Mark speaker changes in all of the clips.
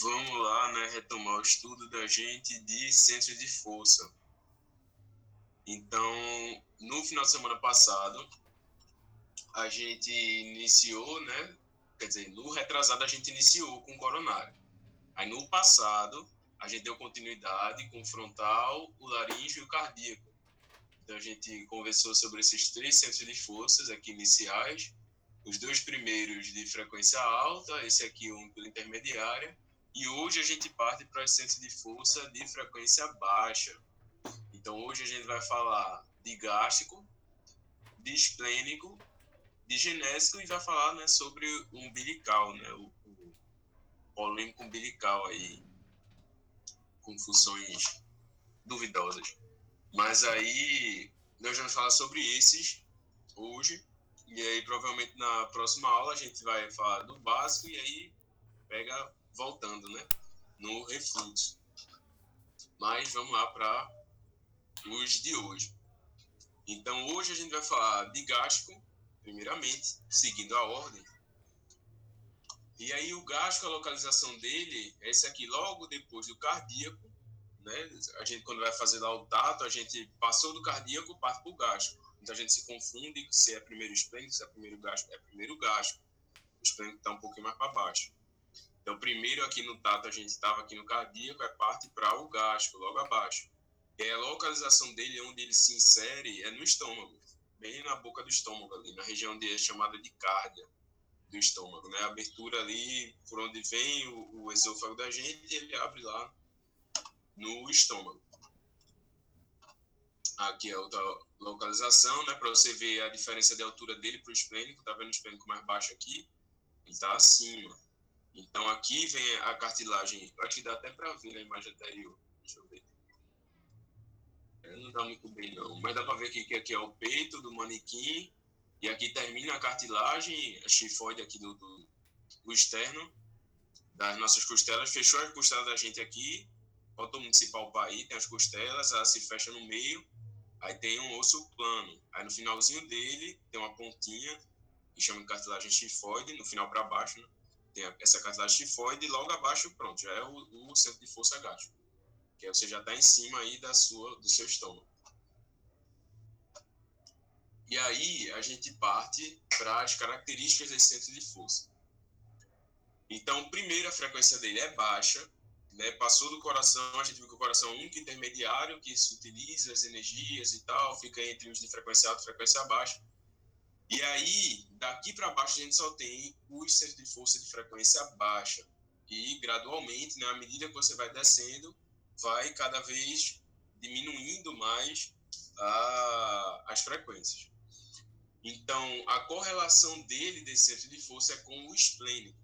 Speaker 1: vamos lá, né, retomar o estudo da gente de centros de força. Então, no final de semana passado, a gente iniciou, né, quer dizer, no retrasado a gente iniciou com o coronário. Aí no passado, a gente deu continuidade com o frontal, o laríngeo e o cardíaco. Então a gente conversou sobre esses três centros de forças aqui iniciais, os dois primeiros de frequência alta, esse aqui um intermediária, e hoje a gente parte para os centros de força de frequência baixa. Então hoje a gente vai falar de gástrico, de esplênico, de genésico e vai falar né, sobre o umbilical, né, o, o polêmico umbilical aí, com funções duvidosas. Mas aí nós vamos falar sobre esses hoje. E aí provavelmente na próxima aula a gente vai falar do básico e aí pega voltando, né? No refluxo. Mas vamos lá para os de hoje. Então hoje a gente vai falar de gástrico, primeiramente, seguindo a ordem. E aí o gástrico, a localização dele é esse aqui, logo depois do cardíaco, né? A gente, quando vai fazer lá o tato, a gente passou do cardíaco, parte para o gástrico. Então a gente se confunde se é primeiro esplênico, se é primeiro gástrico. É primeiro gástrico. O esplênico está um pouquinho mais para baixo. Então, primeiro aqui no tato, a gente estava aqui no cardíaco, é parte para o gástrico, logo abaixo. E a localização dele, onde ele se insere, é no estômago, bem na boca do estômago, ali, na região de, é chamada de cárdia do estômago, né? A abertura ali, por onde vem o, o esôfago da gente, ele abre lá no estômago. Aqui é outra localização, né, para você ver a diferença de altura dele para o esplênico. Tá vendo o esplênico mais baixo aqui? Ele está acima. Então aqui vem a cartilagem. Acho que dá até para ver na imagem anterior. Deixa eu ver. É, não dá muito bem não, mas dá para ver que aqui é o peito do manequim e aqui termina a cartilagem, a chifoide aqui do, do, do externo das nossas costelas. Fechou a costela da gente aqui mundo se palpar aí, tem as costelas, ela se fecha no meio, aí tem um osso plano. Aí no finalzinho dele tem uma pontinha, que chama de cartilagem chifoide, no final para baixo, né? Tem essa cartilagem chifoide, e logo abaixo, pronto, já é o, o centro de força gástrico, que aí você já está em cima aí da sua, do seu estômago. E aí a gente parte para as características desse centro de força. Então, primeiro, a frequência dele é baixa, né, passou do coração, a gente viu que o coração é o único intermediário que se utiliza as energias e tal, fica entre os de frequência alta e frequência baixa. E aí, daqui para baixo, a gente só tem os centros de força de frequência baixa. E gradualmente, né, à medida que você vai descendo, vai cada vez diminuindo mais a, as frequências. Então, a correlação dele, desse centro de força, é com o esplênico.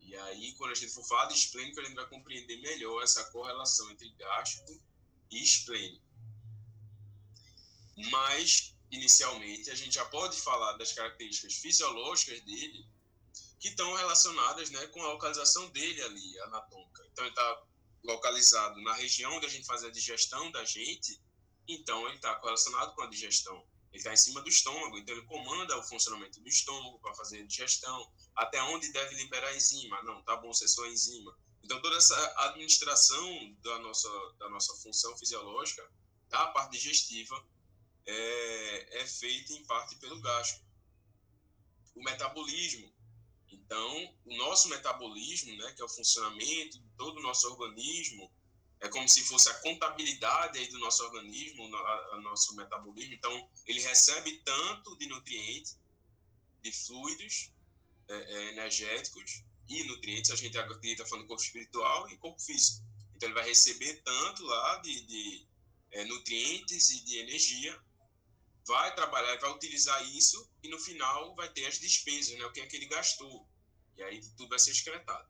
Speaker 1: E aí, quando a gente for falar de esplênico, a gente vai compreender melhor essa correlação entre gástrico e esplênico. Mas, inicialmente, a gente já pode falar das características fisiológicas dele, que estão relacionadas né, com a localização dele ali, anatômica. Então, ele está localizado na região onde a gente faz a digestão da gente, então ele está correlacionado com a digestão. Ele está em cima do estômago, então ele comanda o funcionamento do estômago para fazer a digestão, até onde deve liberar a enzima. Não, tá bom ser só enzima. Então toda essa administração da nossa, da nossa função fisiológica, da parte digestiva, é, é feita em parte pelo gástrico. O metabolismo. Então, o nosso metabolismo, né, que é o funcionamento de todo o nosso organismo, é como se fosse a contabilidade aí do nosso organismo, o nosso metabolismo. Então, ele recebe tanto de nutrientes, de fluidos é, é, energéticos e nutrientes. A gente acredita falando corpo espiritual e corpo físico. Então, ele vai receber tanto lá de, de é, nutrientes e de energia, vai trabalhar, vai utilizar isso e no final vai ter as despesas, né? O que é que ele gastou. E aí tudo vai ser excretado.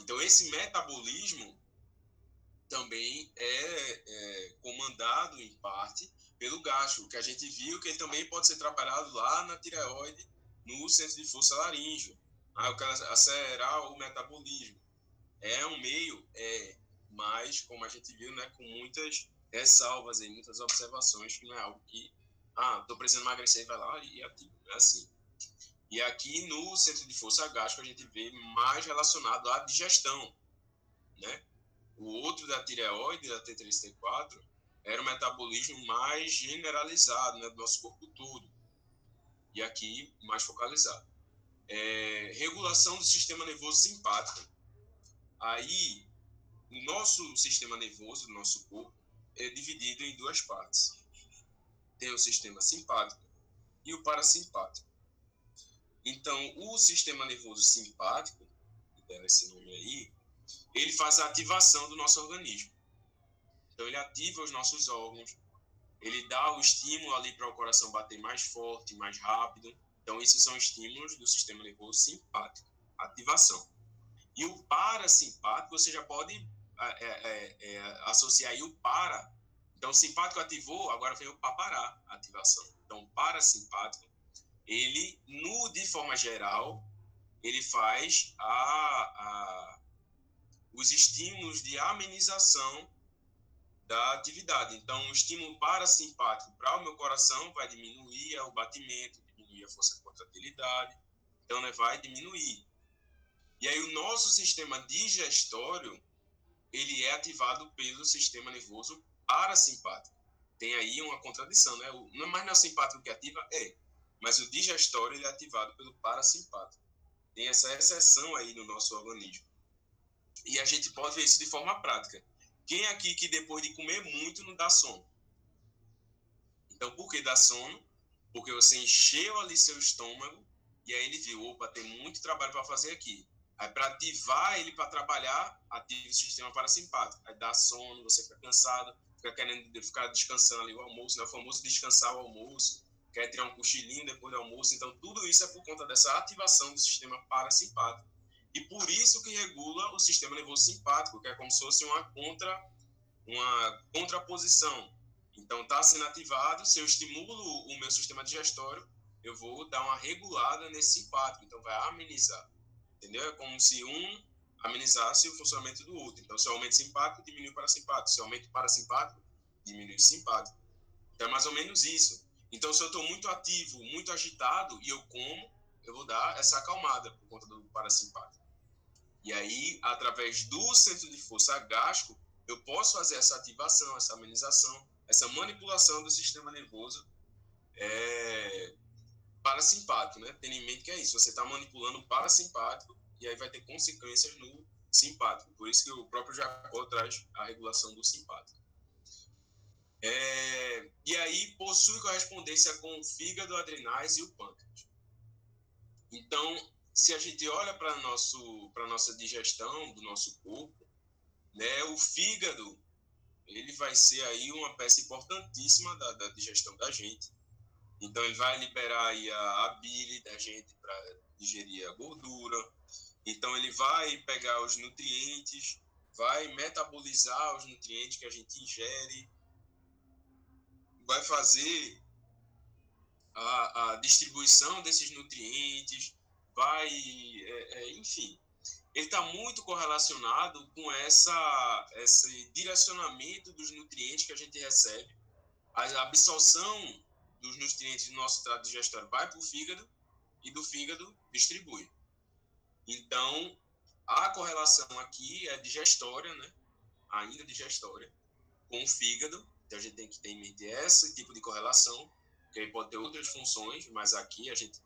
Speaker 1: Então, esse metabolismo também é, é, comandado, em parte, pelo gasto, que a gente viu que ele também pode ser trabalhado lá na tireoide, no centro de força laríngeo. Aí eu quero acelerar o metabolismo. É um meio, é, mas, como a gente viu, né, com muitas ressalvas e muitas observações, que não é algo que, ah, estou precisando emagrecer, vai lá e ativa. É assim. E aqui no centro de força gástrica a gente vê mais relacionado à digestão, né? O outro da tireoide, da T3, T4, era o metabolismo mais generalizado, né, do nosso corpo todo. E aqui mais focalizado. É, regulação do sistema nervoso simpático. Aí, o nosso sistema nervoso, do nosso corpo, é dividido em duas partes. Tem o sistema simpático e o parasimpático. Então, o sistema nervoso simpático, que deve esse nome aí, ele faz a ativação do nosso organismo. Então, ele ativa os nossos órgãos, ele dá o estímulo ali para o coração bater mais forte, mais rápido. Então, esses são estímulos do sistema nervoso simpático, ativação. E o parasimpático, você já pode é, é, é, associar aí o para. Então, o simpático ativou, agora vem o para parar, ativação. Então, parasimpático ele, no, de forma geral, ele faz a, a, os estímulos de amenização da atividade. Então, o estímulo parasimpático para o meu coração vai diminuir o batimento, diminuir a força de contratilidade, então né, vai diminuir. E aí o nosso sistema digestório, ele é ativado pelo sistema nervoso parasimpático. Tem aí uma contradição, né? Não é mais não é que ativa? É mas o digestório ele é ativado pelo parasimpático. Tem essa exceção aí no nosso organismo. E a gente pode ver isso de forma prática. Quem aqui que depois de comer muito não dá sono? Então, por que dá sono? Porque você encheu ali seu estômago e aí ele viu, opa, tem muito trabalho para fazer aqui. Aí, para ativar ele para trabalhar, ativa o sistema parasimpático. Aí dá sono, você fica cansado, fica querendo ficar descansando ali o almoço, né? o famoso descansar o almoço quer tirar um cochilinho depois do almoço. Então, tudo isso é por conta dessa ativação do sistema parasimpático. E por isso que regula o sistema nervoso simpático, que é como se fosse uma, contra, uma contraposição. Então, está sendo ativado, se eu estimulo o meu sistema digestório, eu vou dar uma regulada nesse simpático. Então, vai amenizar. Entendeu? É como se um amenizasse o funcionamento do outro. Então, se eu aumento simpático, diminui o parasimpático. Se eu aumento parasimpático, diminui o simpático. Então, é mais ou menos isso. Então, se eu estou muito ativo, muito agitado e eu como, eu vou dar essa acalmada por conta do parasimpático. E aí, através do centro de força gástrico, eu posso fazer essa ativação, essa amenização, essa manipulação do sistema nervoso é, parasimpático, né? Tendo em mente que é isso, você está manipulando o parasimpático e aí vai ter consequências no simpático. Por isso que o próprio Jacó traz a regulação do simpático. É, e aí possui correspondência com o fígado, adrenais e o pâncreas. Então, se a gente olha para nosso para nossa digestão do nosso corpo, né, o fígado ele vai ser aí uma peça importantíssima da, da digestão da gente. Então ele vai liberar aí a, a bile da gente para digerir a gordura. Então ele vai pegar os nutrientes, vai metabolizar os nutrientes que a gente ingere vai fazer a, a distribuição desses nutrientes, vai, é, é, enfim, ele está muito correlacionado com essa, esse direcionamento dos nutrientes que a gente recebe, a absorção dos nutrientes do nosso trato digestório vai para o fígado e do fígado distribui. Então, a correlação aqui é digestória, né? ainda digestória, com o fígado então a gente tem que ter em mente esse tipo de correlação, que aí pode ter outras funções, mas aqui a gente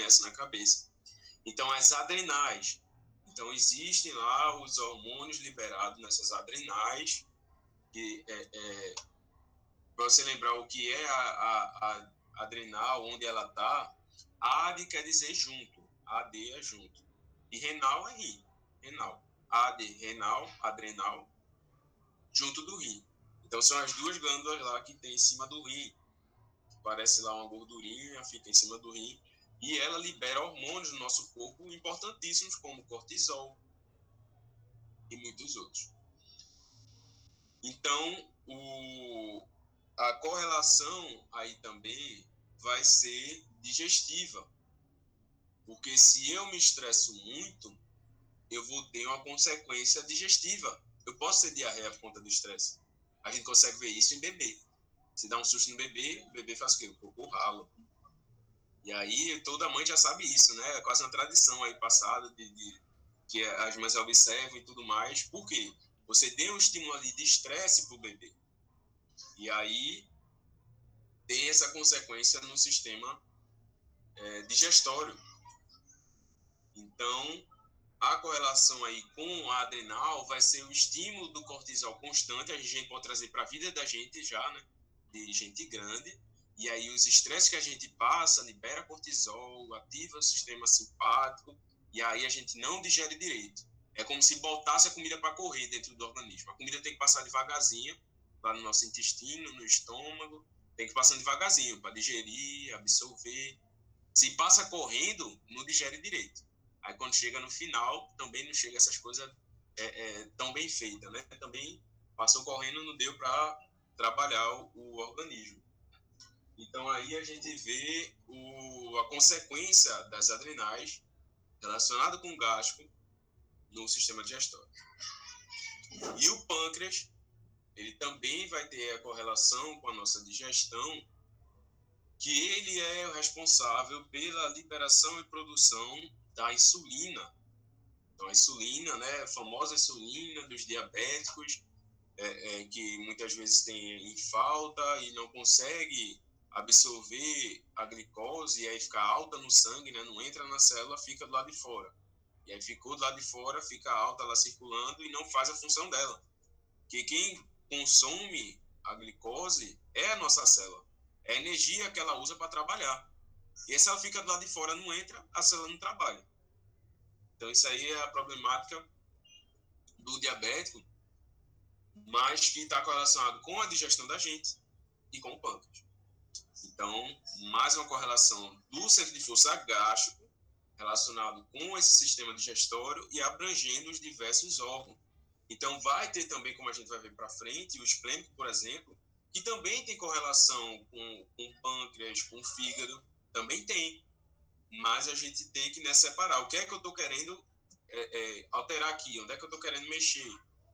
Speaker 1: essa na cabeça. Então as adrenais. Então existem lá os hormônios liberados nessas adrenais, que é, é para você lembrar o que é a, a, a adrenal, onde ela está, AD quer dizer junto, AD é junto. E renal é rim, renal. AD, renal, adrenal, junto do rim. Então são as duas glândulas lá que tem em cima do rim. Parece lá uma gordurinha, fica em cima do rim. E ela libera hormônios no nosso corpo importantíssimos, como cortisol e muitos outros. Então, o, a correlação aí também vai ser digestiva. Porque se eu me estresso muito, eu vou ter uma consequência digestiva. Eu posso ter diarreia por conta do estresse. A gente consegue ver isso em bebê. Se dá um susto no bebê, o bebê faz o quê? O cocô ralo. E aí toda mãe já sabe isso, né? É quase uma tradição aí passada de, de que as mães observam e tudo mais. Por quê? Você deu um estímulo ali de estresse para o bebê. E aí tem essa consequência no sistema é, digestório. Então, a correlação aí com a adrenal vai ser o estímulo do cortisol constante, a gente pode trazer para a vida da gente já, né? De gente grande. E aí os estresses que a gente passa libera cortisol, ativa o sistema simpático, e aí a gente não digere direito. É como se botasse a comida para correr dentro do organismo. A comida tem que passar devagarzinho lá no nosso intestino, no estômago, tem que passar devagarzinho para digerir, absorver. Se passa correndo, não digere direito. Aí quando chega no final, também não chega essas coisas é, é, tão bem feitas, né? Também passou correndo, não deu para trabalhar o, o, organismo. Então aí a gente vê o, a consequência das adrenais relacionada com o gástrico no sistema digestório. E o pâncreas, ele também vai ter a correlação com a nossa digestão, que ele é o responsável pela liberação e produção da insulina. Então, a insulina, né, a famosa insulina dos diabéticos, é, é, que muitas vezes tem em falta e não consegue absorver a glicose e aí fica alta no sangue, né, não entra na célula, fica do lado de fora. E aí ficou do lado de fora, fica alta lá circulando e não faz a função dela. Que quem consome a glicose é a nossa célula. É a energia que ela usa para trabalhar. E se ela fica do lado de fora, não entra, a célula não trabalha. Então, isso aí é a problemática do diabético, mas que está correlacionado com a digestão da gente e com o pâncreas. Então, mais uma correlação do centro de força gástrico relacionado com esse sistema digestório e abrangendo os diversos órgãos. Então, vai ter também, como a gente vai ver para frente, o esplênico, por exemplo, que também tem correlação com, com o pâncreas, com o fígado, também tem. Mas a gente tem que né, separar. O que é que eu estou querendo é, é, alterar aqui? Onde é que eu estou querendo mexer?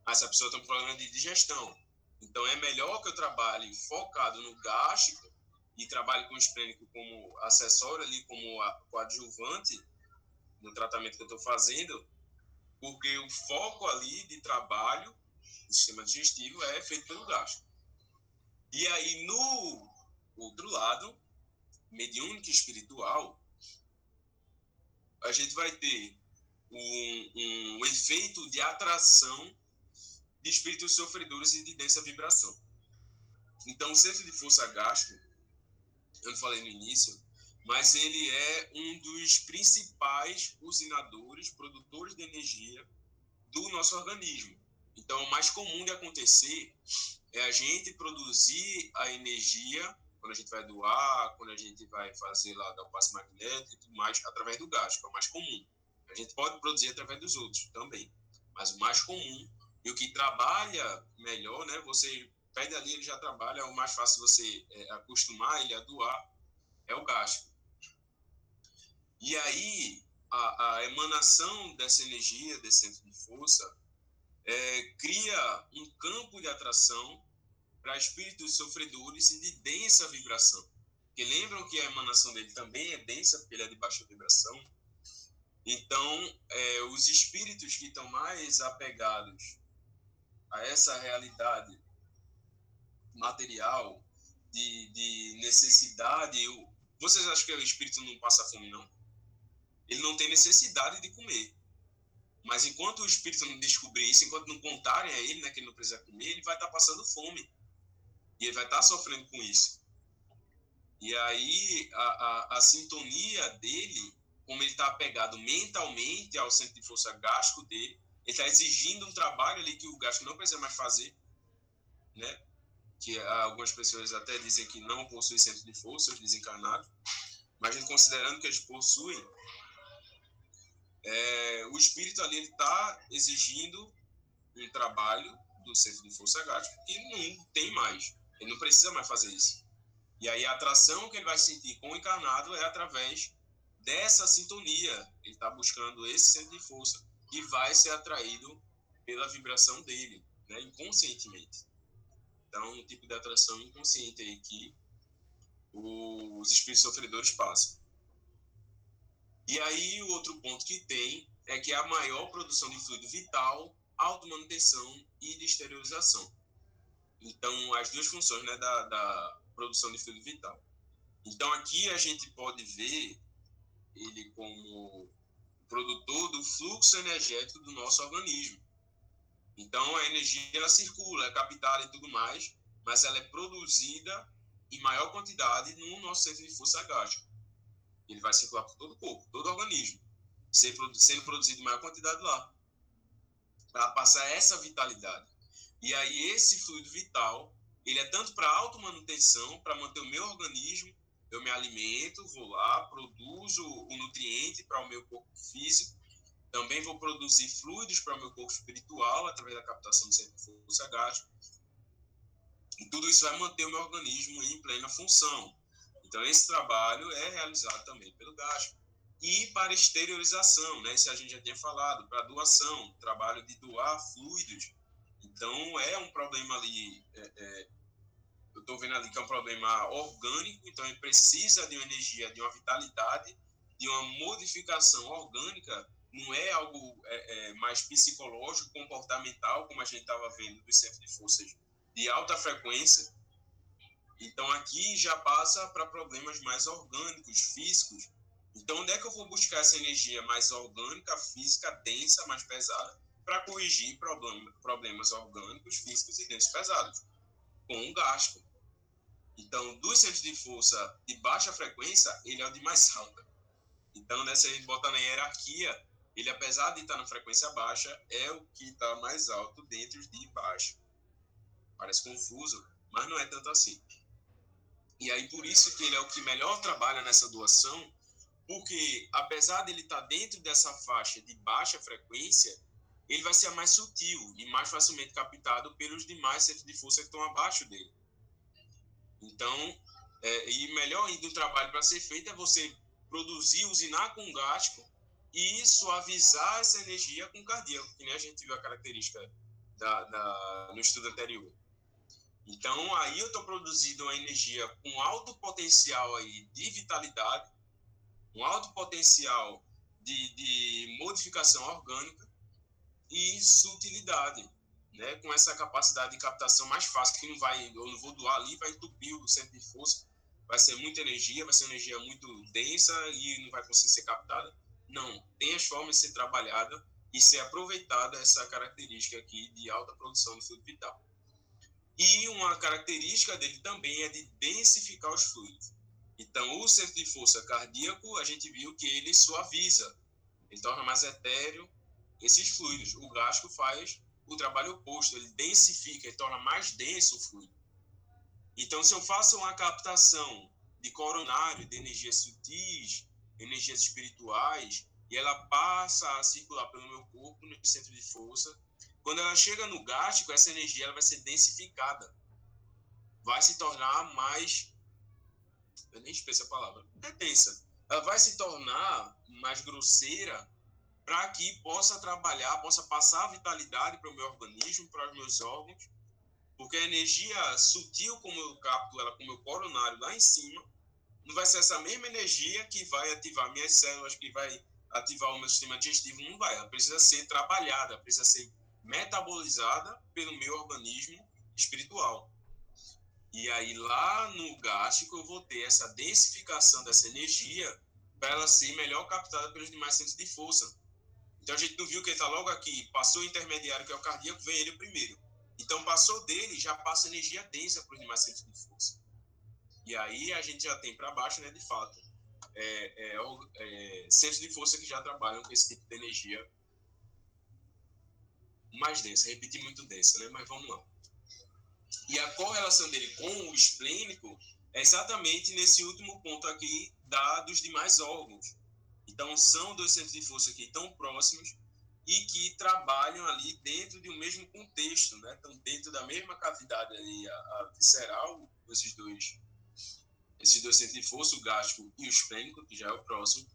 Speaker 1: Ah, essa pessoa tem um problema de digestão. Então, é melhor que eu trabalhe focado no gástrico e trabalhe com o esplênico como acessório ali, como coadjuvante no tratamento que eu estou fazendo, porque o foco ali de trabalho do sistema digestivo é feito pelo gástrico. E aí, no outro lado, mediúnico espiritual, a gente vai ter um, um efeito de atração de espíritos sofredores e de densa vibração. Então, o centro de força gástrico, eu falei no início, mas ele é um dos principais usinadores, produtores de energia do nosso organismo. Então, o mais comum de acontecer é a gente produzir a energia quando a gente vai doar, quando a gente vai fazer lá dar o passe magnético e tudo mais, através do gás, que é o mais comum. A gente pode produzir através dos outros também, mas o mais comum e o que trabalha melhor, né? Você pede ali, ele já trabalha, é o mais fácil você é, acostumar ele a doar é o gás. E aí, a, a, emanação dessa energia, desse centro de força, é, cria um campo de atração para espíritos sofredores de densa vibração. Porque lembram que a emanação dele também é densa, porque ele é de baixa vibração. Então, é, os espíritos que estão mais apegados a essa realidade material, de, de necessidade. Eu, vocês acham que o espírito não passa fome, não? Ele não tem necessidade de comer. Mas enquanto o espírito não descobrir isso, enquanto não contarem a ele né, que ele não precisa comer, ele vai estar passando fome. E ele vai estar sofrendo com isso. E aí a, a, a sintonia dele, como ele está apegado mentalmente ao centro de força gástrico dele, ele está exigindo um trabalho ali que o gástrico não precisa mais fazer, né? Que algumas pessoas até dizem que não possui centro de força, os desencarnados, mas considerando que eles possuem, é, o espírito ali está exigindo um trabalho do centro de força gástrica que não tem mais. Ele não precisa mais fazer isso. E aí a atração que ele vai sentir com o encarnado é através dessa sintonia. Ele está buscando esse centro de força e vai ser atraído pela vibração dele, né, inconscientemente. Então, um tipo de atração inconsciente aí que os espíritos sofredores passam. E aí, o outro ponto que tem é que a maior produção de fluido vital, automanutenção e de esterilização. Então, as duas funções né, da, da produção de fluido vital. Então, aqui a gente pode ver ele como produtor do fluxo energético do nosso organismo. Então, a energia ela circula, é captada e tudo mais, mas ela é produzida em maior quantidade no nosso centro de força gástrica. Ele vai circular por todo o corpo, todo o organismo, sendo produzido em maior quantidade lá, para passar essa vitalidade. E aí, esse fluido vital, ele é tanto para automanutenção, para manter o meu organismo, eu me alimento, vou lá, produzo o nutriente para o meu corpo físico, também vou produzir fluidos para o meu corpo espiritual, através da captação de força gástrica, e tudo isso vai manter o meu organismo em plena função. Então, esse trabalho é realizado também pelo gástrico. E para exteriorização, né? Isso a gente já tinha falado, para doação, trabalho de doar fluidos. Então, é um problema ali, é, é, eu estou vendo ali que é um problema orgânico, então ele precisa de uma energia, de uma vitalidade, de uma modificação orgânica, não é algo é, é mais psicológico, comportamental, como a gente estava vendo do centro de forças de alta frequência. Então aqui já passa para problemas mais orgânicos, físicos. Então onde é que eu vou buscar essa energia mais orgânica, física, densa, mais pesada, para corrigir problem problemas orgânicos, físicos e densos pesados? Com o gasto. Então, dos centros de força de baixa frequência, ele é o de mais alta. Então, né, se a gente botar na hierarquia, ele, apesar de estar na frequência baixa, é o que está mais alto dentre os de baixo. Parece confuso, mas não é tanto assim. E aí, por isso que ele é o que melhor trabalha nessa doação, porque apesar de ele estar dentro dessa faixa de baixa frequência, ele vai ser mais sutil e mais facilmente captado pelos demais centros de força que estão abaixo dele. Então, é, e melhor ainda o trabalho para ser feito é você produzir, usinar com gástrico e suavizar essa energia com cardíaco, que nem a gente viu a característica da, da no estudo anterior. Então, aí eu estou produzindo uma energia com alto potencial aí de vitalidade, um alto potencial de, de modificação orgânica e sutilidade, né? com essa capacidade de captação mais fácil, que não vai, eu não vou doar ali, vai entupir o centro de força, vai ser muita energia, vai ser energia muito densa e não vai conseguir ser captada. Não, tem as formas de ser trabalhada e ser aproveitada essa característica aqui de alta produção do fluido vital. E uma característica dele também é de densificar os fluidos. Então, o centro de força cardíaco, a gente viu que ele suaviza, ele torna mais etéreo esses fluidos. O gástrico faz o trabalho oposto, ele densifica, ele torna mais denso o fluido. Então, se eu faço uma captação de coronário, de energias sutis, energias espirituais, e ela passa a circular pelo meu corpo no centro de força, quando ela chega no gástrico, essa energia ela vai ser densificada. Vai se tornar mais. Eu nem esqueço a palavra. É densa. Ela vai se tornar mais grosseira para que possa trabalhar, possa passar vitalidade para o meu organismo, para os meus órgãos. Porque a energia sutil, como eu capto ela com o meu coronário lá em cima, não vai ser essa mesma energia que vai ativar minhas células, que vai ativar o meu sistema digestivo. Não vai. Ela precisa ser trabalhada, precisa ser metabolizada pelo meu organismo espiritual. E aí lá no gástrico eu vou ter essa densificação dessa energia para ela ser melhor captada pelos demais centros de força. Então a gente não viu que ele está logo aqui, passou o intermediário que é o cardíaco, vem ele primeiro. Então passou dele, já passa energia densa para os demais centros de força. E aí a gente já tem para baixo, né, de fato, é, é, é, centros de força que já trabalham com esse tipo de energia mais densa, repetir muito densa, né? Mas vamos lá. E a correlação dele com o esplênico é exatamente nesse último ponto aqui da dos demais órgãos. Então, são dois centros de força que estão próximos e que trabalham ali dentro de um mesmo contexto, né? Estão dentro da mesma cavidade ali, a, a visceral, esses dois, esses dois centros de força, o gástrico e o esplênico, que já é o próximo,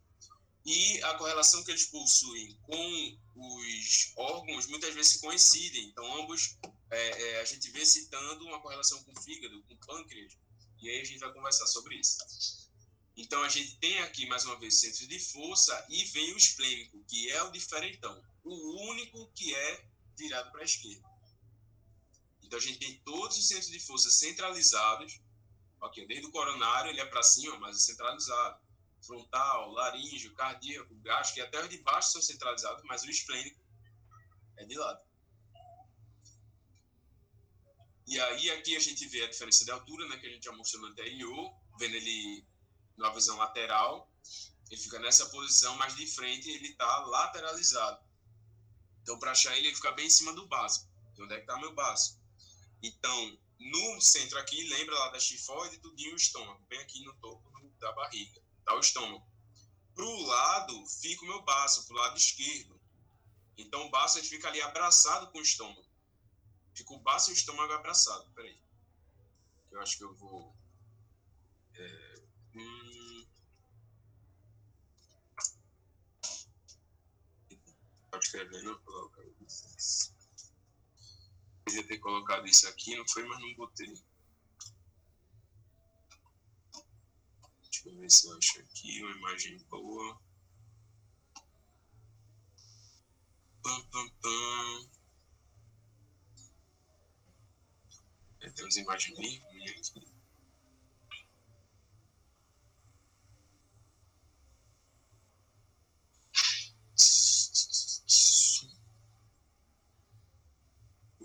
Speaker 1: e a correlação que eles possuem com os órgãos muitas vezes coincidem. Então, ambos, é, é, a gente vê citando uma correlação com o fígado, com o pâncreas, e aí a gente vai conversar sobre isso. Então a gente tem aqui mais uma vez centro de força e vem o esplênico, que é o diferentão, o único que é virado para a esquerda. Então a gente tem todos os centros de força centralizados. Ok, desde o coronário ele é para cima, mas é centralizado. Frontal, laríngeo, cardíaco, gástrico e até os de baixo são centralizados, mas o esplênico é de lado. E aí aqui a gente vê a diferença de altura, né, que a gente já mostrou no anterior, vendo ele na visão lateral, ele fica nessa posição, mas de frente ele está lateralizado. Então, para achar ele, ele fica bem em cima do baço. Onde é que está meu baço? Então, no centro aqui, lembra lá da chifoide, tudinho o estômago, bem aqui no topo da barriga, tá o estômago. Pro lado, fica o meu baço, pro lado esquerdo. Então, o baço ele fica ali abraçado com o estômago. Fica o baço e o estômago abraçado. Peraí. Eu acho que eu vou... Coloca podia ter colocado isso aqui, não foi, mas não botei. Deixa eu ver se eu acho aqui uma imagem boa. Pam, pam, pam. É, tem umas imagens bem ruins aqui.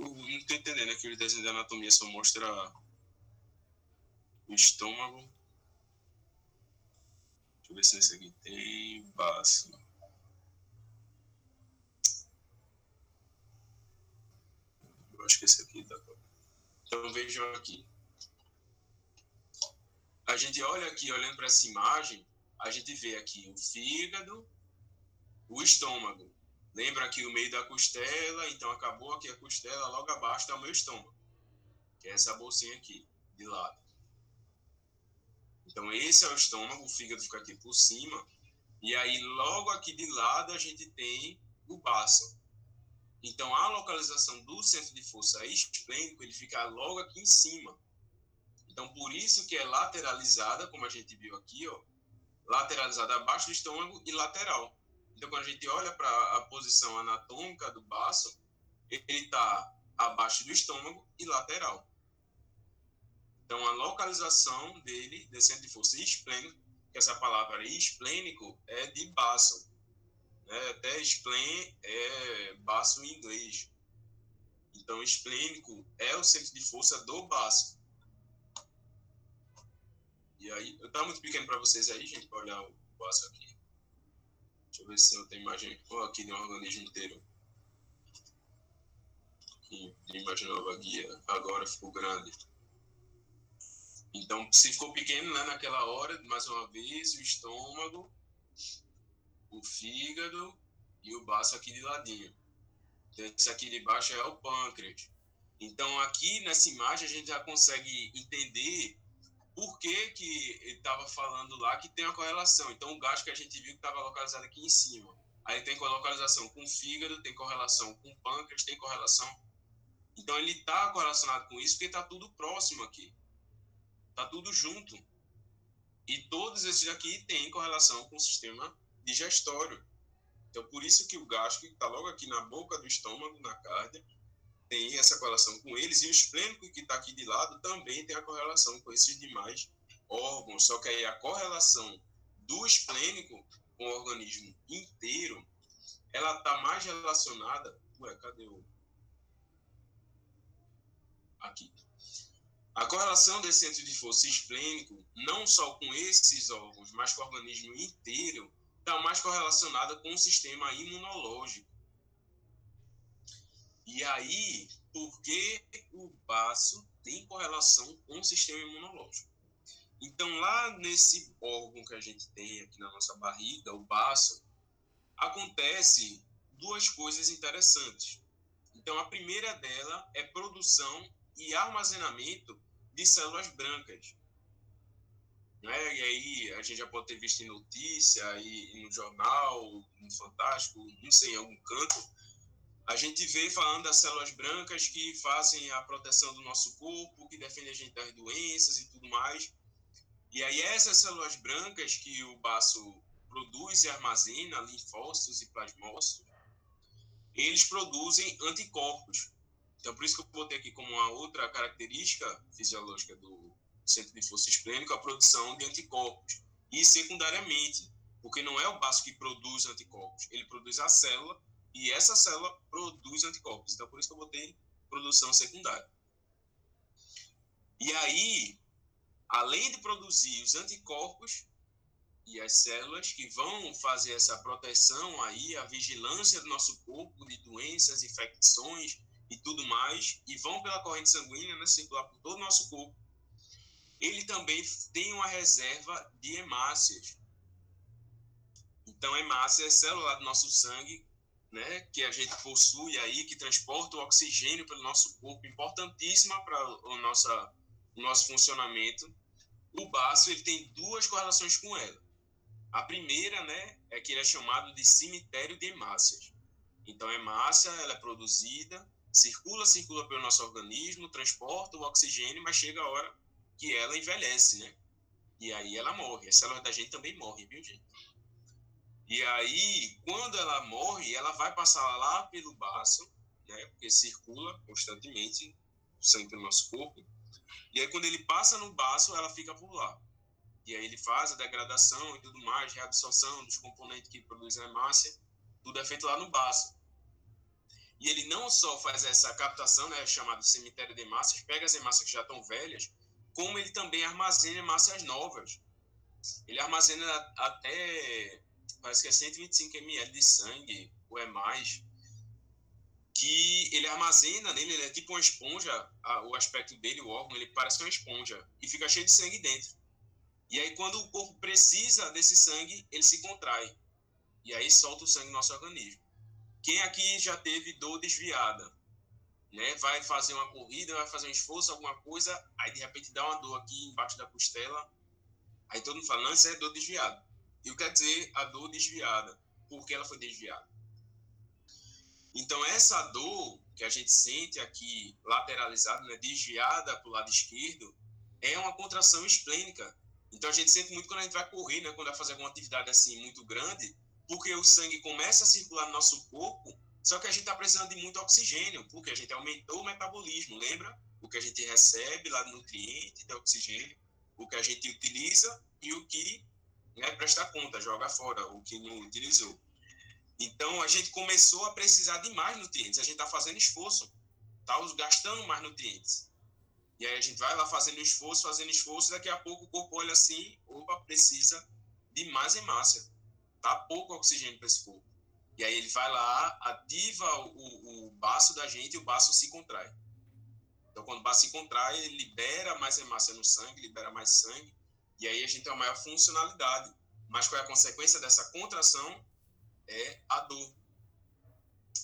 Speaker 1: Não tô entendendo. Aquele desenho de anatomia só mostra o estômago. Deixa eu ver se esse aqui tem baço. Eu acho que esse aqui dá pra... Então vejam aqui. A gente olha aqui, olhando para essa imagem, a gente vê aqui o fígado, o estômago. Lembra aqui o meio da costela, então acabou aqui a costela, logo abaixo está o meu estômago, que é essa bolsinha aqui, de lado. Então esse é o estômago, o fígado fica aqui por cima, e aí logo aqui de lado a gente tem o baço. Então a localização do centro de força esplênico, ele fica logo aqui em cima. Então por isso que é lateralizada, como a gente viu aqui, ó, lateralizada abaixo do estômago e lateral. Então, quando a gente olha para a posição anatômica do baço, ele está abaixo do estômago e lateral. Então, a localização dele, desse centro de força esplênico, que essa palavra esplênico é de baço. Né? Até splen é baço em inglês. Então, esplênico é o centro de força do baço. E aí, estava muito pequeno para vocês aí, gente, para olhar o baço aqui. Deixa eu ver se eu tenho imagem oh, aqui um organismo inteiro. Aqui, imaginava guia. Agora ficou grande. Então, se ficou pequeno né, naquela hora, mais uma vez, o estômago, o fígado e o baço aqui de ladinho. Então, esse aqui de baixo é o pâncreas. Então, aqui nessa imagem, a gente já consegue entender por que, que ele estava falando lá que tem uma correlação. Então, o gasto que a gente viu que estava localizado aqui em cima. Aí tem localização com o fígado, tem correlação com o pâncreas, tem correlação. Então, ele está correlacionado com isso porque está tudo próximo aqui. Está tudo junto. E todos esses aqui têm correlação com o sistema digestório. Então, por isso que o gasto que está logo aqui na boca do estômago, na carne, tem essa correlação com eles, e o esplênico que está aqui de lado também tem a correlação com esses demais órgãos, só que aí a correlação do esplênico com o organismo inteiro, ela está mais relacionada... Ué, cadê o... Aqui. A correlação desse centro de força esplênico, não só com esses órgãos, mas com o organismo inteiro, está mais correlacionada com o sistema imunológico. E aí, por que o baço tem correlação com o sistema imunológico? Então, lá nesse órgão que a gente tem aqui na nossa barriga, o baço, acontece duas coisas interessantes. Então, a primeira dela é produção e armazenamento de células brancas. Né? E aí a gente já pode ter visto em notícia, aí no jornal, no Fantástico, não sei, em algum canto, a gente vê falando das células brancas que fazem a proteção do nosso corpo, que defendem a gente das doenças e tudo mais. E aí essas células brancas que o baço produz e armazena, linfócitos e plasmócitos, eles produzem anticorpos. Então, por isso que eu botei aqui como uma outra característica fisiológica do centro de força esplênico a produção de anticorpos. E secundariamente, porque não é o baço que produz anticorpos, ele produz a célula e essa célula produz anticorpos. Então, por isso que eu botei produção secundária. E aí, além de produzir os anticorpos e as células que vão fazer essa proteção aí, a vigilância do nosso corpo de doenças, infecções e tudo mais, e vão pela corrente sanguínea, né, circular por todo o nosso corpo, ele também tem uma reserva de hemácias. Então, hemácia é célula do nosso sangue, né, que a gente possui aí, que transporta o oxigênio pelo nosso corpo, importantíssima para o, nosso funcionamento. O baço ele tem duas correlações com ela. A primeira, né, é que ele é chamado de cemitério de hemácias. Então, a hemácia ela é produzida, circula, circula pelo nosso organismo, transporta o oxigênio, mas chega a hora que ela envelhece, né? E aí ela morre. As células da gente também morrem, viu, gente? E aí, quando ela morre, ela vai passar lá pelo baço, né? Porque circula constantemente sangue pelo nosso corpo. E aí, quando ele passa no baço, ela fica por lá. E aí ele faz a degradação e tudo mais, reabsorção dos componentes que produzem a hemácia, tudo é feito lá no baço. E ele não só faz essa captação, né, chamado cemitério de hemácias, pega as hemácias que já estão velhas como ele também armazena massas novas. Ele armazena até, parece que é 125 ml de sangue, ou é mais, que ele armazena nele, ele é tipo uma esponja, a, o aspecto dele, o órgão, ele parece uma esponja, e fica cheio de sangue dentro. E aí, quando o corpo precisa desse sangue, ele se contrai. E aí solta o sangue no nosso organismo. Quem aqui já teve dor desviada? né? Vai fazer uma corrida, vai fazer um esforço, alguma coisa, aí de repente dá uma dor aqui embaixo da costela, aí todo mundo fala, não, isso é dor desviada. E o que quer dizer a dor desviada? Porque ela foi desviada. Então, essa dor que a gente sente aqui lateralizada, né, desviada para o lado esquerdo, é uma contração esplênica. Então, a gente sente muito quando a gente vai correr, né, quando vai fazer alguma atividade assim muito grande, porque o sangue começa a circular no nosso corpo só que a gente está precisando de muito oxigênio, porque a gente aumentou o metabolismo, lembra? O que a gente recebe lá do nutriente de oxigênio, o que a gente utiliza e o que né, presta conta, joga fora, o que não utilizou. Então, a gente começou a precisar de mais nutrientes, a gente está fazendo esforço, está gastando mais nutrientes. E aí a gente vai lá fazendo esforço, fazendo esforço, daqui a pouco o corpo olha assim, opa, precisa de mais hemácia. Tá pouco oxigênio para esse corpo. E aí ele vai lá, ativa o, o baço da gente e o baço se contrai. Então, quando o baço se contrai, ele libera mais hemácia no sangue, libera mais sangue, e aí a gente tem uma maior funcionalidade. Mas qual é a consequência dessa contração? É a dor.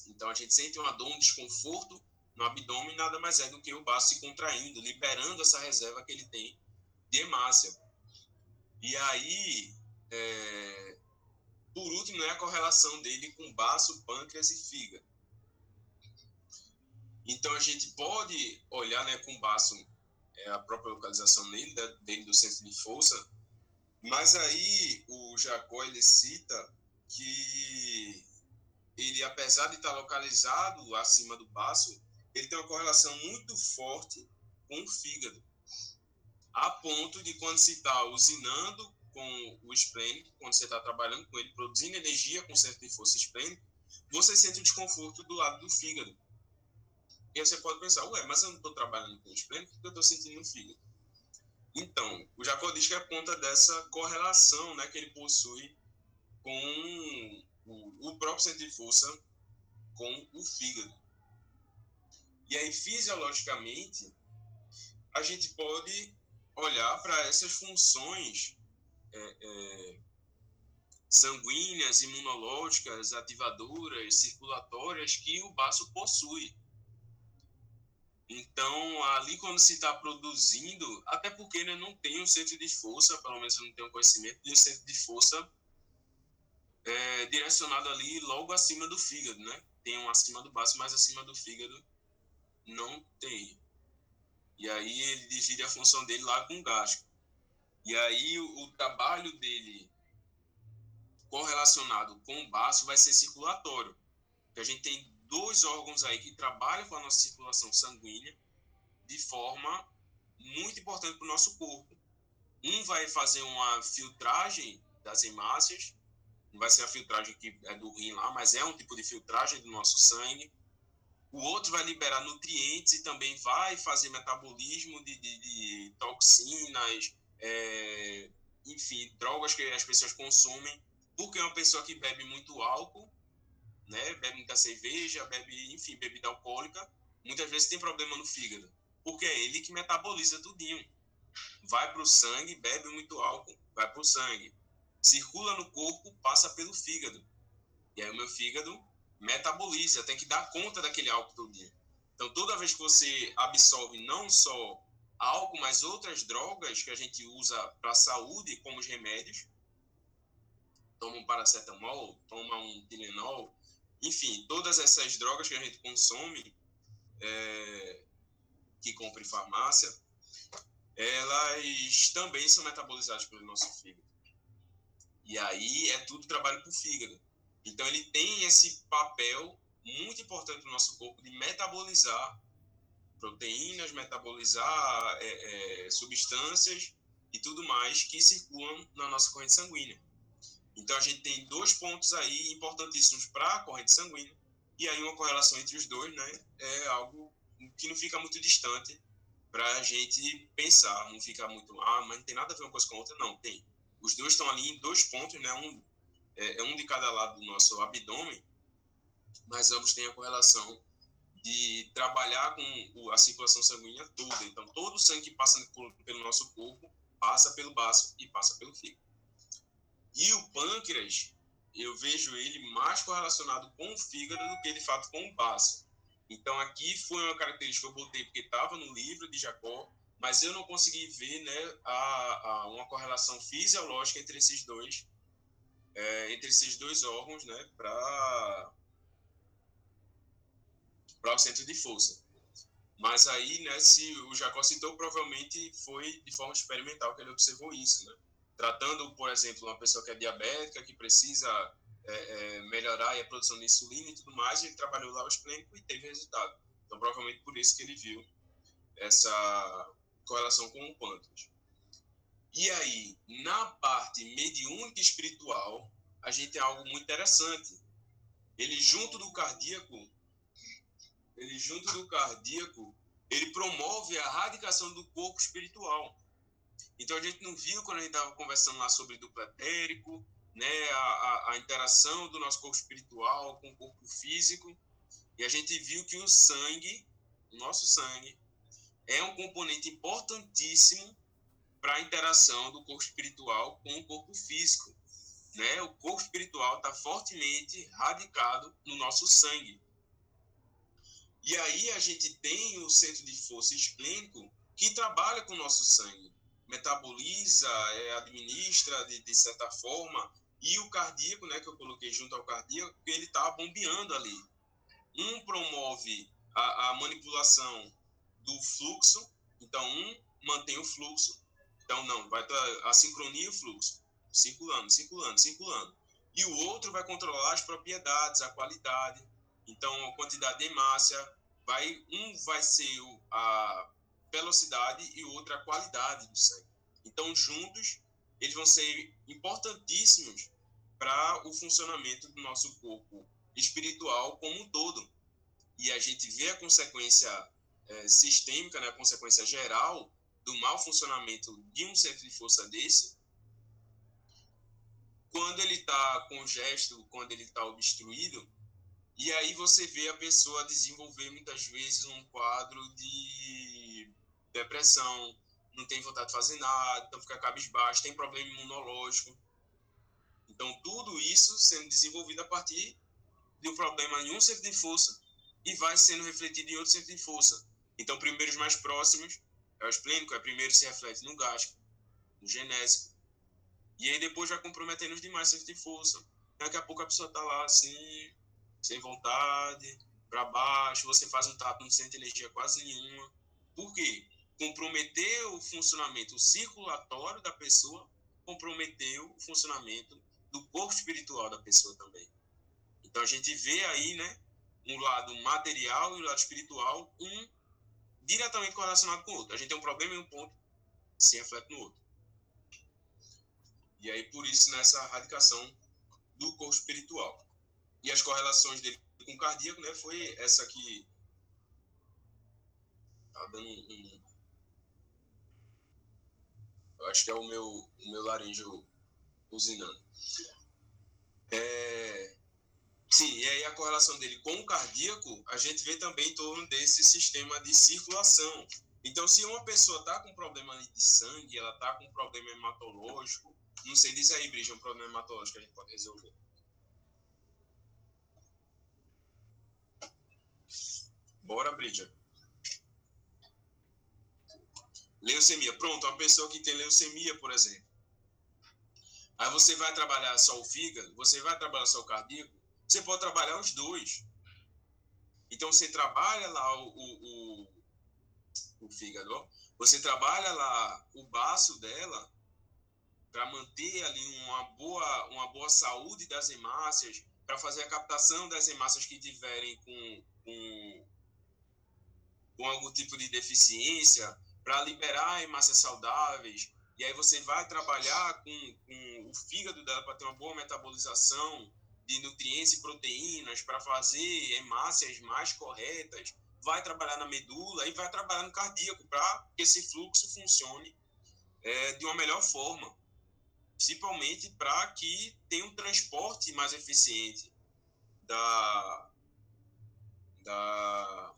Speaker 1: Então, a gente sente uma dor, um desconforto no abdômen, nada mais é do que o baço se contraindo, liberando essa reserva que ele tem de hemácia. E aí, é, por último, né, a correlação dele com baço, pâncreas e fígado. Então, a gente pode olhar né, com baço é, a própria localização dele, dele do centro de força, mas aí o Jacó ele cita que ele, apesar de estar localizado acima do baço, ele tem uma correlação muito forte com o fígado, a ponto de quando se está usinando com o esplênico, quando você está trabalhando com ele, produzindo energia com centro de força esplênico, você sente o desconforto do lado do fígado. E aí você pode pensar, ué, mas eu não estou trabalhando com o esplênico, porque eu estou sentindo o fígado. Então, o Jacó diz que é conta dessa correlação né, que ele possui com o, o próprio centro de força com o fígado. E aí, fisiologicamente, a gente pode olhar para essas funções é, é, sanguíneas, imunológicas, ativadoras, circulatórias que o baço possui. Então, ali quando se está produzindo, até porque né, não tem um centro de força, pelo menos eu não tenho conhecimento de um centro de força é, direcionado ali logo acima do fígado, né? Tem um acima do baço, mas acima do fígado não tem. E aí ele divide a função dele lá com o gástrico. E aí o, o trabalho dele correlacionado com o baço vai ser circulatório. Que a gente tem dois órgãos aí que trabalham com a nossa circulação sanguínea de forma muito importante para o nosso corpo. Um vai fazer uma filtragem das hemácias, não vai ser a filtragem que é do rim lá, mas é um tipo de filtragem do nosso sangue. O outro vai liberar nutrientes e também vai fazer metabolismo de, de, de toxinas, é, enfim, drogas que as pessoas consomem. Porque uma pessoa que bebe muito álcool, né, bebe muita cerveja, bebe, enfim, bebida alcoólica, muitas vezes tem problema no fígado. Porque é ele que metaboliza tudinho. Vai para o sangue, bebe muito álcool, vai para o sangue. Circula no corpo, passa pelo fígado. E aí o meu fígado metaboliza, tem que dar conta daquele álcool todo dia. Então, toda vez que você absorve não só álcool, mas outras drogas que a gente usa para a saúde, como os remédios, toma um paracetamol, toma um Tilenol, enfim, todas essas drogas que a gente consome, é, que compra em farmácia, elas também são metabolizadas pelo nosso fígado. E aí é tudo trabalho para o fígado. Então ele tem esse papel muito importante no nosso corpo de metabolizar proteínas, metabolizar é, é, substâncias e tudo mais que circulam na nossa corrente sanguínea. Então a gente tem dois pontos aí importantíssimos para a corrente sanguínea e aí uma correlação entre os dois, né, é algo que não fica muito distante para a gente pensar, não fica muito, ah, mas não tem nada a ver uma coisa com a outra, não, tem. Os dois estão ali em dois pontos, né, um, é, é um de cada lado do nosso abdômen, mas ambos têm a correlação de trabalhar com a circulação sanguínea toda. Então, todo o sangue que passa pelo nosso corpo passa pelo baço e passa pelo fígado. E o pâncreas, eu vejo ele mais correlacionado com o fígado do que de fato com o baço. Então aqui foi uma característica que eu botei porque estava no livro de Jacó, mas eu não consegui ver né, a, a uma correlação fisiológica entre esses dois, é, entre esses dois órgãos, né, para para o centro de força. Mas aí, né, se o Jacó citou, provavelmente foi de forma experimental que ele observou isso, né? Tratando, por exemplo, uma pessoa que é diabética, que precisa é, é, melhorar a produção de insulina e tudo mais, ele trabalhou lá o esplênico e teve resultado. Então, provavelmente por isso que ele viu essa correlação com o pâncreas. E aí, na parte mediúnica espiritual, a gente tem algo muito interessante. Ele junto do cardíaco, ele junto do cardíaco, ele promove a radicação do corpo espiritual. Então a gente não viu quando a gente estava conversando lá sobre duplo etérico, né, a, a, a, interação do nosso corpo espiritual com o corpo físico, e a gente viu que o sangue, o nosso sangue, é um componente importantíssimo para a interação do corpo espiritual com o corpo físico. Né? O corpo espiritual está fortemente radicado no nosso sangue. E aí a gente tem o centro de força esplênico que trabalha com o nosso sangue metaboliza, é, administra de, de, certa forma, e o cardíaco, né, que eu coloquei junto ao cardíaco, ele está bombeando ali. Um promove a, a, manipulação do fluxo, então um mantém o fluxo, então não, vai a sincronia e o fluxo, circulando, circulando, circulando. E o outro vai controlar as propriedades, a qualidade, então a quantidade de hemácia, vai, um vai ser a velocidade e outra qualidade do sangue. Então, juntos, eles vão ser importantíssimos para o funcionamento do nosso corpo espiritual como um todo. E a gente vê a consequência é, sistêmica, né, a consequência geral do mau funcionamento de um centro de força desse, quando ele está congesto, quando ele está obstruído, e aí você vê a pessoa desenvolver muitas vezes um quadro de depressão, não tem vontade de fazer nada, então fica cabisbaixo, tem problema imunológico. Então, tudo isso sendo desenvolvido a partir de um problema em um centro de força e vai sendo refletido em outro centro de força. Então, primeiro os mais próximos é o esplênico, é primeiro se reflete no gástrico, no genésico. E aí depois vai comprometendo os demais centros de força. Daqui a pouco a pessoa está lá assim, sem vontade, para baixo, você faz um tato, não sente energia quase nenhuma. Por quê? Comprometeu o funcionamento circulatório da pessoa, comprometeu o funcionamento do corpo espiritual da pessoa também. Então a gente vê aí, né, um lado material e o um lado espiritual, um diretamente correlacionado com o outro. A gente tem um problema em um ponto, se reflete no outro. E aí por isso nessa radicação do corpo espiritual. E as correlações dele com o cardíaco, né, foi essa aqui tá dando um, eu acho que é o meu o meu laríngeo usinando. É, sim, e aí a correlação dele com o cardíaco, a gente vê também em torno desse sistema de circulação. Então, se uma pessoa está com problema de sangue, ela está com problema hematológico, não sei, diz aí, Brígida, um problema hematológico que a gente pode resolver. Bora, Brígida. Leucemia. Pronto, uma pessoa que tem leucemia, por exemplo. Aí você vai trabalhar só o fígado, você vai trabalhar só o cardíaco, você pode trabalhar os dois. Então você trabalha lá o, o, o, o fígado, ó. você trabalha lá o baço dela para manter ali uma boa, uma boa saúde das hemácias, para fazer a captação das hemácias que tiverem com, com, com algum tipo de deficiência, para liberar hemácias saudáveis. E aí você vai trabalhar com, com o fígado dela para ter uma boa metabolização de nutrientes e proteínas, para fazer hemácias mais corretas. Vai trabalhar na medula e vai trabalhar no cardíaco para que esse fluxo funcione é, de uma melhor forma principalmente para que tenha um transporte mais eficiente da, da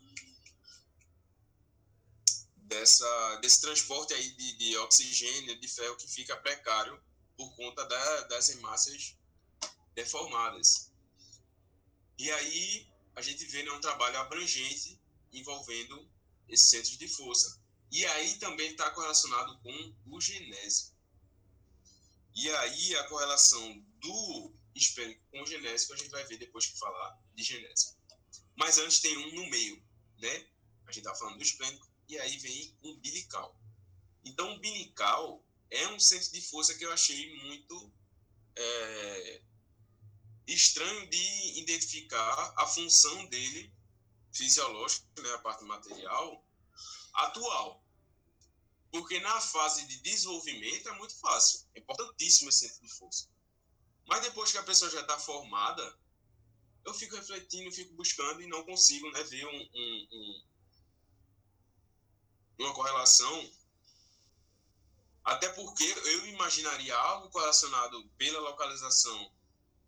Speaker 1: dessa desse transporte aí de, de oxigênio de ferro que fica precário por conta da, das hemácias deformadas e aí a gente vê né, um trabalho abrangente envolvendo esses centros de força e aí também está correlacionado com o genésio e aí a correlação do espelho com o genésico a gente vai ver depois que falar de genésico. Mas antes tem um no meio, né? A gente tá falando do esplênico e aí vem umbilical. Então, umbilical é um centro de força que eu achei muito é, estranho de identificar a função dele fisiológica, né, a parte material, atual. Porque na fase de desenvolvimento é muito fácil, é importantíssimo esse centro de força. Mas depois que a pessoa já está formada, eu fico refletindo, fico buscando e não consigo né, ver um, um, um, uma correlação. Até porque eu imaginaria algo correlacionado pela localização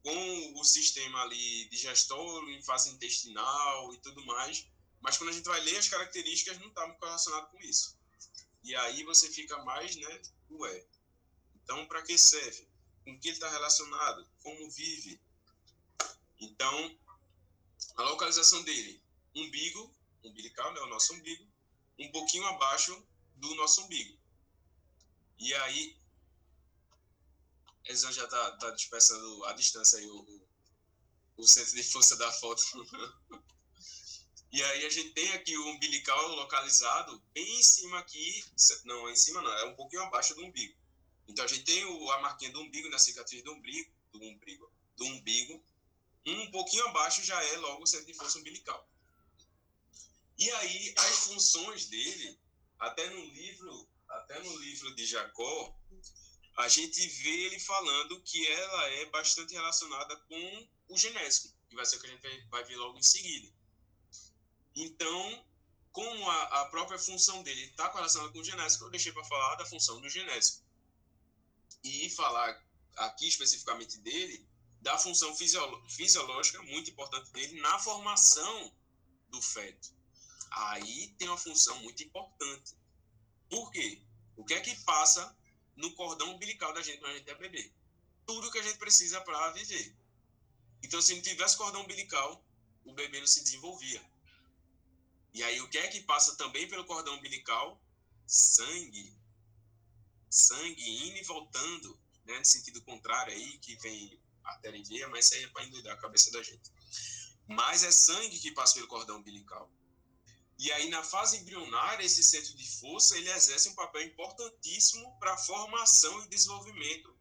Speaker 1: com o sistema ali digestório, em fase intestinal e tudo mais. Mas quando a gente vai ler as características, não está muito correlacionado com isso. E aí você fica mais, né? Ué. Então, para que serve? Com que está relacionado? Como vive? Então, a localização dele, umbigo, umbilical, né? O nosso umbigo, um pouquinho abaixo do nosso umbigo. E aí, Exan já está tá dispersando a distância aí, o, o centro de força da foto. E aí a gente tem aqui o umbilical localizado bem em cima aqui, não, em cima não, é um pouquinho abaixo do umbigo. Então a gente tem o, a marquinha do umbigo na cicatriz do umbigo, do umbigo, do umbigo. Um pouquinho abaixo já é logo o centro de força umbilical. E aí as funções dele, até no livro, até no livro de Jacó, a gente vê ele falando que ela é bastante relacionada com o genésico, que vai ser o que a gente vai ver logo em seguida. Então, como a, a própria função dele está relacionada com o genésico, eu deixei para falar da função do genésico. E falar aqui especificamente dele, da função fisiológica muito importante dele na formação do feto. Aí tem uma função muito importante. Por quê? O que é que passa no cordão umbilical da gente quando a gente é bebê? Tudo que a gente precisa para viver. Então, se não tivesse cordão umbilical, o bebê não se desenvolvia. E aí, o que é que passa também pelo cordão umbilical? Sangue. Sangue indo e voltando, né, no sentido contrário aí, que vem artéria e veia, mas isso aí é para endoidar a cabeça da gente. Mas é sangue que passa pelo cordão umbilical. E aí, na fase embrionária, esse centro de força, ele exerce um papel importantíssimo para a formação e desenvolvimento,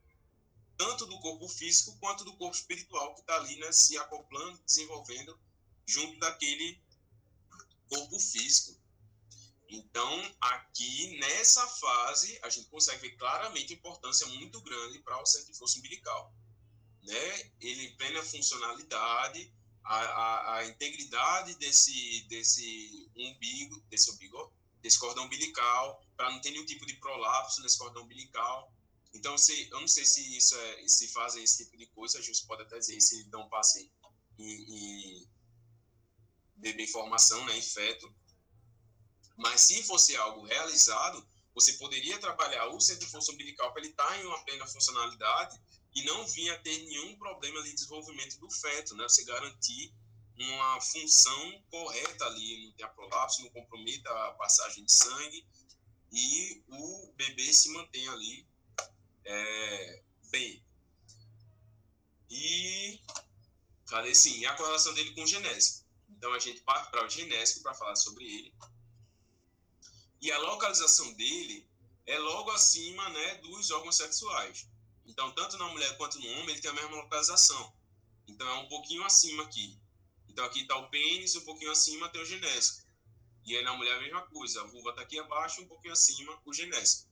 Speaker 1: tanto do corpo físico quanto do corpo espiritual, que está ali né, se acoplando, desenvolvendo, junto daquele corpo físico. Então, aqui nessa fase, a gente consegue ver claramente a importância muito grande para o centro de força umbilical. Né? Ele plena funcionalidade, a, a, a, integridade desse, desse umbigo, desse umbigo, desse cordão umbilical, para não ter nenhum tipo de prolapso nesse cordão umbilical. Então, se, eu não sei se isso é, se fazem esse tipo de coisa, a gente pode até dizer se não passem em, em bebê formação, né, em feto, mas se fosse algo realizado, você poderia trabalhar o centro de força umbilical para ele estar tá em uma plena funcionalidade e não vir a ter nenhum problema de desenvolvimento do feto, né? Você garantir uma função correta ali, não ter prolapso, não comprometa a passagem de sangue e o bebê se mantém ali é, bem. E, cadê sim, a correlação dele com o genésico. Então a gente parte para o genésico para falar sobre ele. E a localização dele é logo acima né, dos órgãos sexuais. Então, tanto na mulher quanto no homem, ele tem a mesma localização. Então, é um pouquinho acima aqui. Então, aqui está o pênis, um pouquinho acima tem o genésico. E aí, na mulher, a mesma coisa. A vulva está aqui abaixo, um pouquinho acima, o genésico.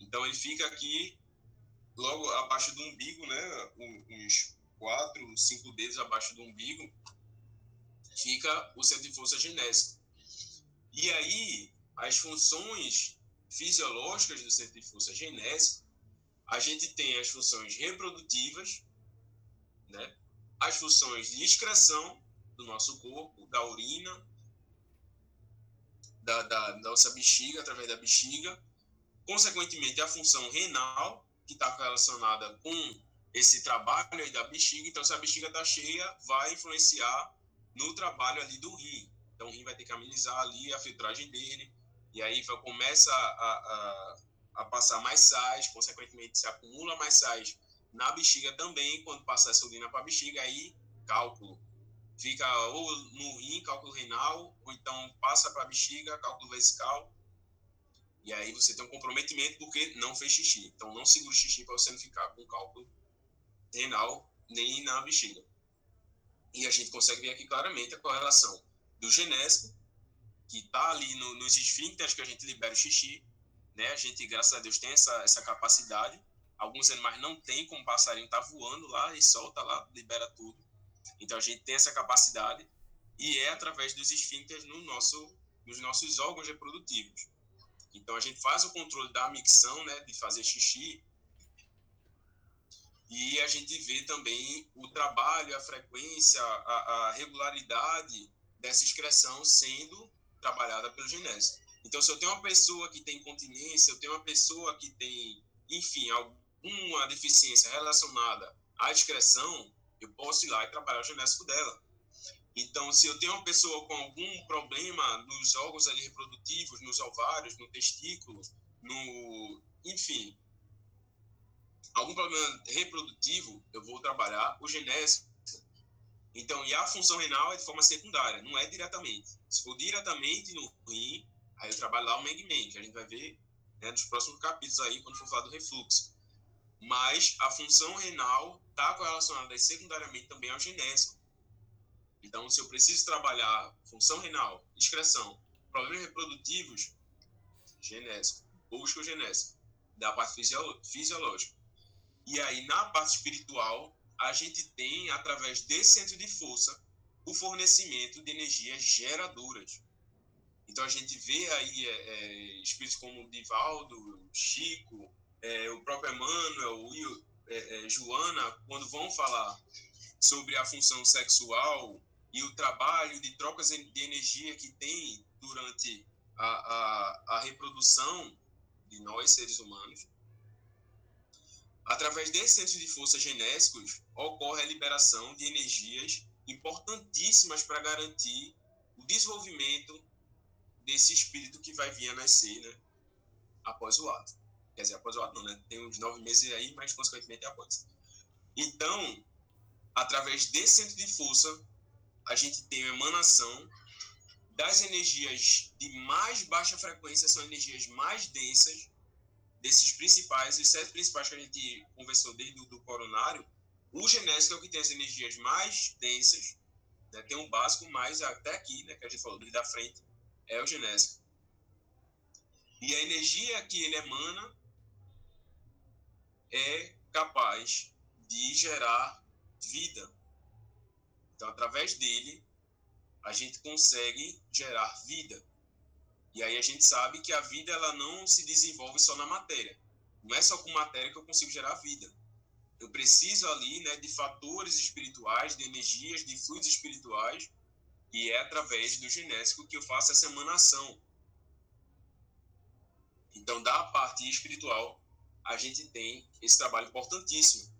Speaker 1: Então, ele fica aqui, logo abaixo do umbigo, né? Uns quatro, cinco dedos abaixo do umbigo, fica o centro de força genésico. E aí, as funções fisiológicas do centro de força genésico, a gente tem as funções reprodutivas, né? as funções de excreção do nosso corpo, da urina, da, da, da nossa bexiga, através da bexiga, consequentemente a função renal, que está relacionada com esse trabalho aí da bexiga. Então, se a bexiga está cheia, vai influenciar no trabalho ali do rim. Então, o rim vai ter que amenizar ali a filtragem dele, e aí começa a, a, a passar mais sais, consequentemente se acumula mais sais na bexiga também, quando passa essa urina para a bexiga, aí cálculo. Fica ou no rim, cálculo renal, ou então passa para a bexiga, cálculo vesical, e aí você tem um comprometimento porque não fez xixi. Então não segura o xixi para você não ficar com cálculo renal nem na bexiga. E a gente consegue ver aqui claramente a correlação do genésico que está ali no, nos esfíncteres que a gente libera o xixi, né? A gente, graças a Deus, tem essa, essa capacidade. Alguns animais não têm, como o passarinho tá voando lá e solta lá, libera tudo. Então a gente tem essa capacidade e é através dos esfíncteres no nosso, nos nossos órgãos reprodutivos. Então a gente faz o controle da micção, né, de fazer xixi, e a gente vê também o trabalho, a frequência, a, a regularidade dessa excreção sendo trabalhada pelo genésico. Então, se eu tenho uma pessoa que tem incontinência, eu tenho uma pessoa que tem, enfim, alguma deficiência relacionada à excreção, eu posso ir lá e trabalhar o genésico dela. Então, se eu tenho uma pessoa com algum problema nos órgãos ali reprodutivos, nos ovários, no testículo, no, enfim, algum problema reprodutivo, eu vou trabalhar o genésico então, e a função renal é de forma secundária, não é diretamente. Se for diretamente no rim, aí eu trabalho lá o Mengmen, que a gente vai ver né, nos próximos capítulos aí, quando for falar do refluxo. Mas a função renal está correlacionada secundariamente também ao genésico. Então, se eu preciso trabalhar função renal, excreção, problemas reprodutivos, genésico, busca o genésico, da parte fisiológica. E aí, na parte espiritual, a gente tem, através desse centro de força, o fornecimento de energias geradoras. Então, a gente vê aí é, é, espíritos como Divaldo, Chico, é, o próprio Emmanuel, Will, é, Joana, quando vão falar sobre a função sexual e o trabalho de trocas de energia que tem durante a, a, a reprodução de nós, seres humanos, Através desses centros de força genésicos, ocorre a liberação de energias importantíssimas para garantir o desenvolvimento desse espírito que vai vir a nascer né, após o ato. Quer dizer, após o ato não, né? Tem uns nove meses aí, mas consequentemente é após. Então, através desse centro de força, a gente tem a emanação das energias de mais baixa frequência são energias mais densas, desses principais, os sete principais que a gente conversou desde o do coronário, o genésico é o que tem as energias mais densas, né, tem um básico, mas até aqui, né, que a gente falou, da frente, é o genésico. E a energia que ele emana é capaz de gerar vida. Então, através dele, a gente consegue gerar vida. E aí a gente sabe que a vida ela não se desenvolve só na matéria. Não é só com matéria que eu consigo gerar vida. Eu preciso ali né, de fatores espirituais, de energias, de fluidos espirituais, e é através do genésico que eu faço essa emanação. Então, da parte espiritual, a gente tem esse trabalho importantíssimo.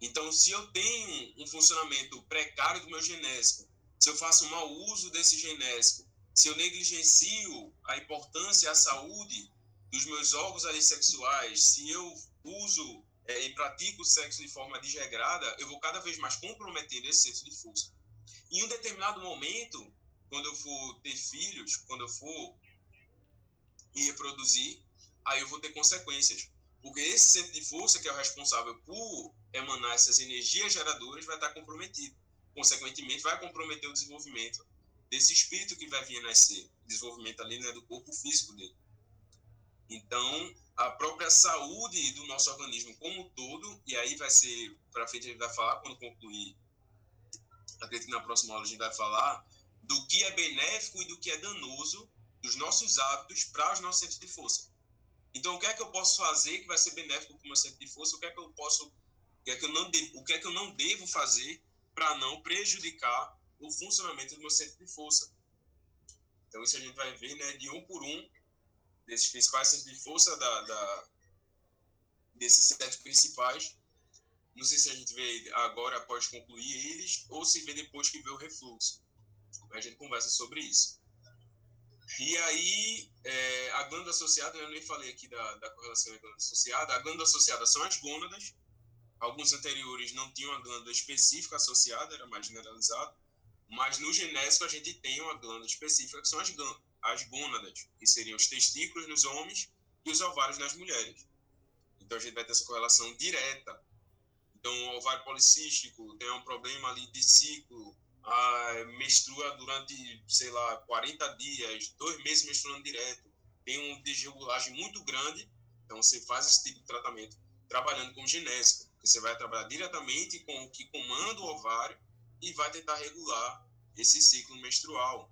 Speaker 1: Então, se eu tenho um funcionamento precário do meu genésico, se eu faço um mau uso desse genésico, se eu negligencio a importância à saúde dos meus órgãos sexuais, se eu uso é, e pratico o sexo de forma desregrada, eu vou cada vez mais comprometendo esse senso de força. Em um determinado momento, quando eu for ter filhos, quando eu for me reproduzir, aí eu vou ter consequências. Porque esse centro de força, que é o responsável por emanar essas energias geradoras, vai estar comprometido. Consequentemente, vai comprometer o desenvolvimento desse espírito que vai vir a nascer, desenvolvimento ali né, do corpo físico dele. Então, a própria saúde do nosso organismo como um todo, e aí vai ser, para frente a gente vai falar, quando concluir, acredito que na próxima aula a gente vai falar, do que é benéfico e do que é danoso dos nossos hábitos para os nossos centros de força. Então, o que é que eu posso fazer que vai ser benéfico para o meu centro de força? O que é que eu posso, o que é que eu não, devo, o que é que eu não devo fazer para não prejudicar o funcionamento do meu centro de força. Então, isso a gente vai ver né, de um por um desses principais centros de força, da, da, desses sete principais. Não sei se a gente vê agora após concluir eles ou se vê depois que vê o refluxo. A gente conversa sobre isso. E aí, é, a glândula associada, eu nem falei aqui da, da correlação da glândula associada, a glândula associada são as gônadas. Alguns anteriores não tinham a glândula específica associada, era mais generalizado. Mas no genésico a gente tem uma glândula específica que são as, as gônadas, que seriam os testículos nos homens e os ovários nas mulheres. Então a gente vai ter essa correlação direta. Então ovário policístico tem um problema ali de ciclo, ah, menstrua durante, sei lá, 40 dias, dois meses menstruando direto, tem um desregulagem muito grande, então você faz esse tipo de tratamento trabalhando com genésico, você vai trabalhar diretamente com o que comanda o ovário e vai tentar regular esse ciclo menstrual.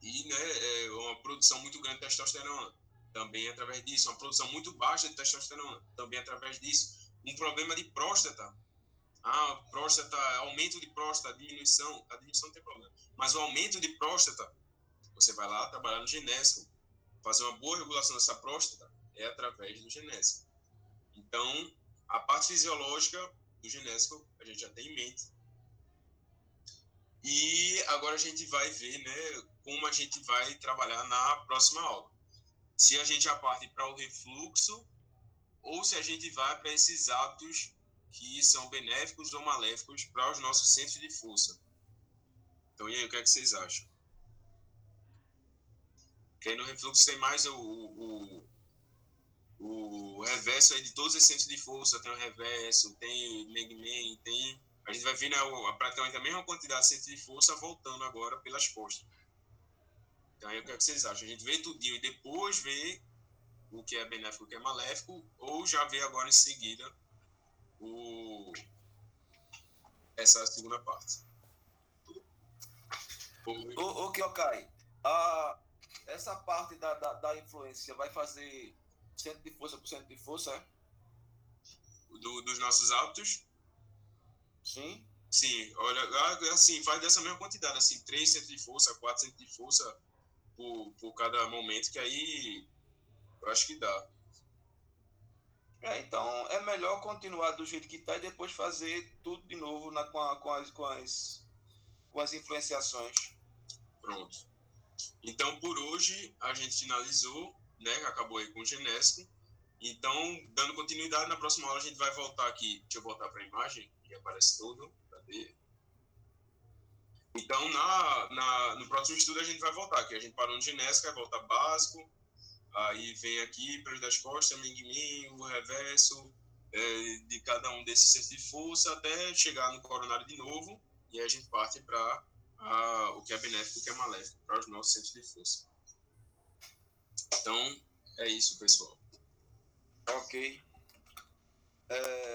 Speaker 1: E né, é uma produção muito grande de testosterona, também através disso. Uma produção muito baixa de testosterona, também através disso. Um problema de próstata. Ah, próstata, aumento de próstata, diminuição. A diminuição não tem problema. Mas o aumento de próstata, você vai lá trabalhar no genésico. Fazer uma boa regulação dessa próstata é através do genésico. Então, a parte fisiológica do genésico a gente já tem em mente e agora a gente vai ver né, como a gente vai trabalhar na próxima aula. Se a gente já parte para o refluxo ou se a gente vai para esses hábitos que são benéficos ou maléficos para os nossos centros de força. Então, e aí, o que, é que vocês acham? Que aí no refluxo tem mais o, o, o, o reverso aí de todos os centros de força. Tem o reverso, tem o tem a gente vai ver né, praticamente a mesma quantidade de centro de força voltando agora pelas costas. Então, aí, o que, é que vocês acham? A gente vê tudinho e depois vê o que é benéfico o que é maléfico, ou já vê agora em seguida o, essa segunda parte?
Speaker 2: O, o Kyokai, a, essa parte da, da, da, influência vai fazer centro de força por centro de força, é?
Speaker 1: Do, dos nossos hábitos?
Speaker 2: Sim.
Speaker 1: Sim, olha, assim, faz dessa mesma quantidade, assim, 3 centros de força, 4 centros de força por, por cada momento, que aí eu acho que dá.
Speaker 2: É, então é melhor continuar do jeito que está e depois fazer tudo de novo na, com, a, com, as, com, as, com as influenciações.
Speaker 1: Pronto. Então, por hoje, a gente finalizou, né? Acabou aí com o genésico. Então, dando continuidade, na próxima aula a gente vai voltar aqui. Deixa eu voltar para a imagem que aparece tudo. Cadê? Então, na, na, no próximo estudo, a gente vai voltar, que a gente parou no genésica, volta básico, aí vem aqui, peso das costas, ming o reverso é, de cada um desses centros de força, até chegar no coronário de novo, e aí a gente parte para o que é benéfico e o que é maléfico, para os nossos centros de força. Então, é isso, pessoal.
Speaker 2: Ok. É...